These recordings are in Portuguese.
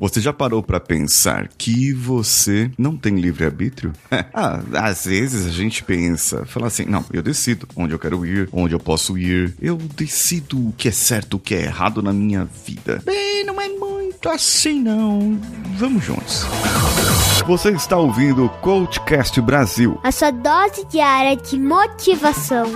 Você já parou para pensar que você não tem livre-arbítrio? ah, às vezes a gente pensa, fala assim: não, eu decido onde eu quero ir, onde eu posso ir, eu decido o que é certo, o que é errado na minha vida. Bem, não é muito assim não. Vamos juntos. Você está ouvindo o Coachcast Brasil a sua dose diária de motivação.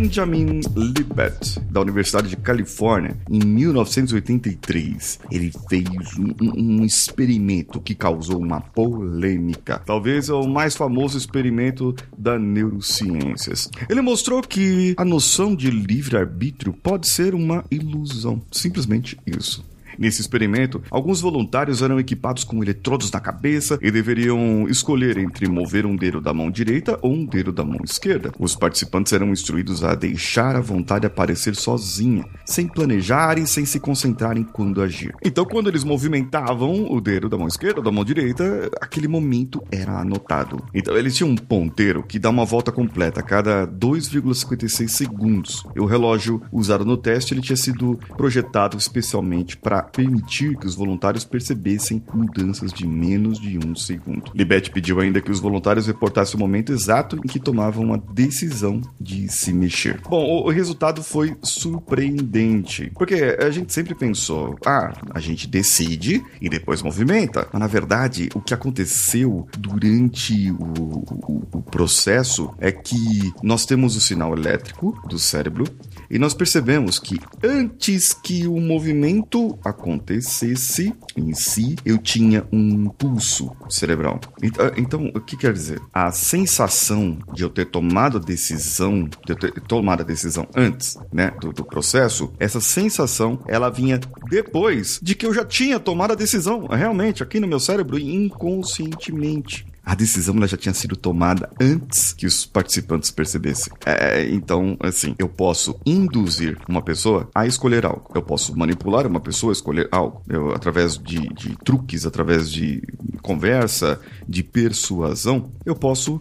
Benjamin Libet, da Universidade de Califórnia, em 1983, ele fez um, um, experimento que causou uma polêmica. Talvez é o mais famoso experimento da neurociências. Ele mostrou que a noção de livre-arbítrio pode ser uma ilusão. Simplesmente isso. Nesse experimento, alguns voluntários eram equipados com eletrodos na cabeça e deveriam escolher entre mover um dedo da mão direita ou um dedo da mão esquerda. Os participantes eram instruídos a deixar a vontade aparecer sozinha, sem planejar e sem se concentrar em quando agir. Então, quando eles movimentavam o dedo da mão esquerda ou da mão direita, aquele momento era anotado. Então, eles tinham um ponteiro que dá uma volta completa a cada 2,56 segundos. E o relógio usado no teste ele tinha sido projetado especialmente para permitir que os voluntários percebessem mudanças de menos de um segundo. Libet pediu ainda que os voluntários reportassem o momento exato em que tomavam a decisão de se mexer. Bom, o resultado foi surpreendente, porque a gente sempre pensou, ah, a gente decide e depois movimenta. Mas na verdade, o que aconteceu durante o, o, o processo é que nós temos o sinal elétrico do cérebro e nós percebemos que antes que o movimento acontecesse em si, eu tinha um pulso cerebral. Então, então, o que quer dizer? A sensação de eu ter tomado a decisão, de eu ter tomado a decisão antes, né, do, do processo, essa sensação, ela vinha depois de que eu já tinha tomado a decisão, realmente, aqui no meu cérebro, inconscientemente a decisão já tinha sido tomada antes que os participantes percebessem. É, então, assim, eu posso induzir uma pessoa a escolher algo. Eu posso manipular uma pessoa a escolher algo. Eu, através de, de truques, através de conversa, de persuasão, eu posso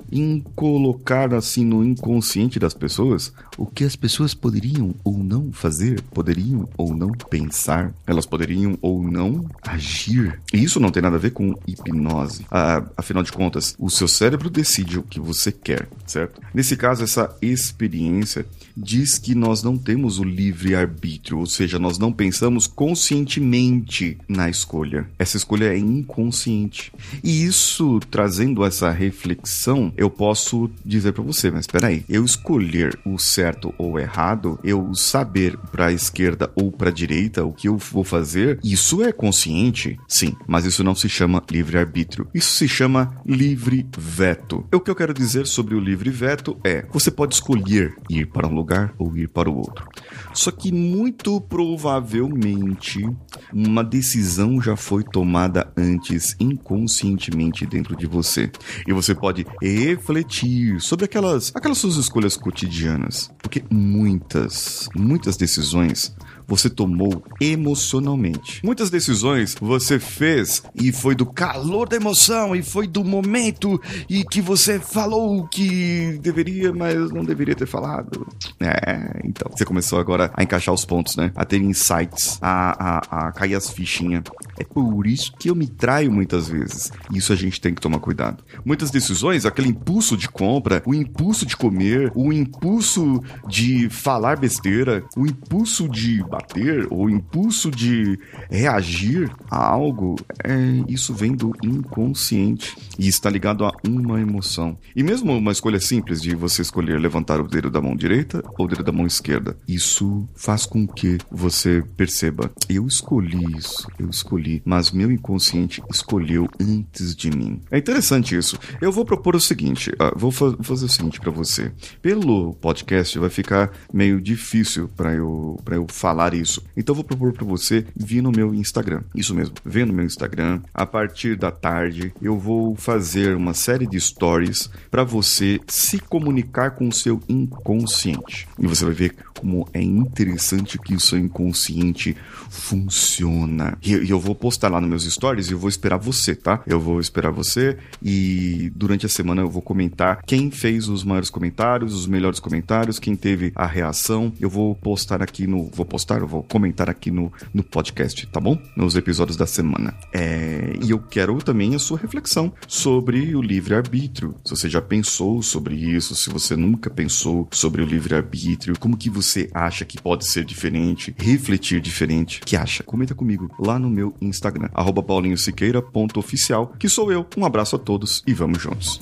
colocar assim no inconsciente das pessoas o que as pessoas poderiam ou não fazer, poderiam ou não pensar, elas poderiam ou não agir. E isso não tem nada a ver com hipnose. Ah, afinal de contas, contas, o seu cérebro decide o que você quer, certo? Nesse caso, essa experiência diz que nós não temos o livre arbítrio, ou seja, nós não pensamos conscientemente na escolha. Essa escolha é inconsciente. E isso, trazendo essa reflexão, eu posso dizer para você, mas espera aí, eu escolher o certo ou errado, eu saber para a esquerda ou para a direita o que eu vou fazer, isso é consciente? Sim, mas isso não se chama livre arbítrio. Isso se chama livre veto. O que eu quero dizer sobre o livre veto é: você pode escolher ir para um lugar ou ir para o outro. Só que muito provavelmente uma decisão já foi tomada antes inconscientemente dentro de você. E você pode refletir sobre aquelas aquelas suas escolhas cotidianas, porque muitas, muitas decisões você tomou emocionalmente. Muitas decisões você fez e foi do calor da emoção e foi do momento e que você falou que deveria, mas não deveria ter falado. É, então. Você começou agora a encaixar os pontos, né? A ter insights, a, a, a cair as fichinhas. É por isso que eu me traio muitas vezes. Isso a gente tem que tomar cuidado. Muitas decisões, aquele impulso de compra, o impulso de comer, o impulso de falar besteira, o impulso de bater, o impulso de reagir a algo, é, isso vem do inconsciente e está ligado a uma emoção. E mesmo uma escolha simples de você escolher levantar o dedo da mão direita ou o dedo da mão esquerda, isso faz com que você perceba: eu escolhi isso, eu escolhi, mas meu inconsciente escolheu antes de mim. É interessante isso. Eu vou propor o seguinte: uh, vou fa fazer o seguinte para você. Pelo podcast vai ficar meio difícil para eu, eu falar isso. Então vou propor para você vir no meu Instagram. Isso mesmo, vem no meu Instagram. A partir da tarde eu vou fazer uma série de stories para você se comunicar com o seu inconsciente. E você vai ver como é interessante que o seu inconsciente funciona. E eu vou postar lá nos meus stories e eu vou esperar você, tá? Eu vou esperar você e durante a semana eu vou comentar quem fez os maiores comentários, os melhores comentários, quem teve a reação. Eu vou postar aqui no. Vou postar, eu vou comentar aqui no, no podcast, tá bom? Nos episódios da semana. É, e eu quero também a sua reflexão sobre o livre-arbítrio. Se você já pensou sobre isso, se você nunca pensou sobre o livre-arbítrio, como que você acha que pode ser diferente, refletir diferente, que acha? Comenta comigo lá no meu Instagram, paulinhosiqueira.oficial, que sou eu. Um abraço a todos e vamos juntos.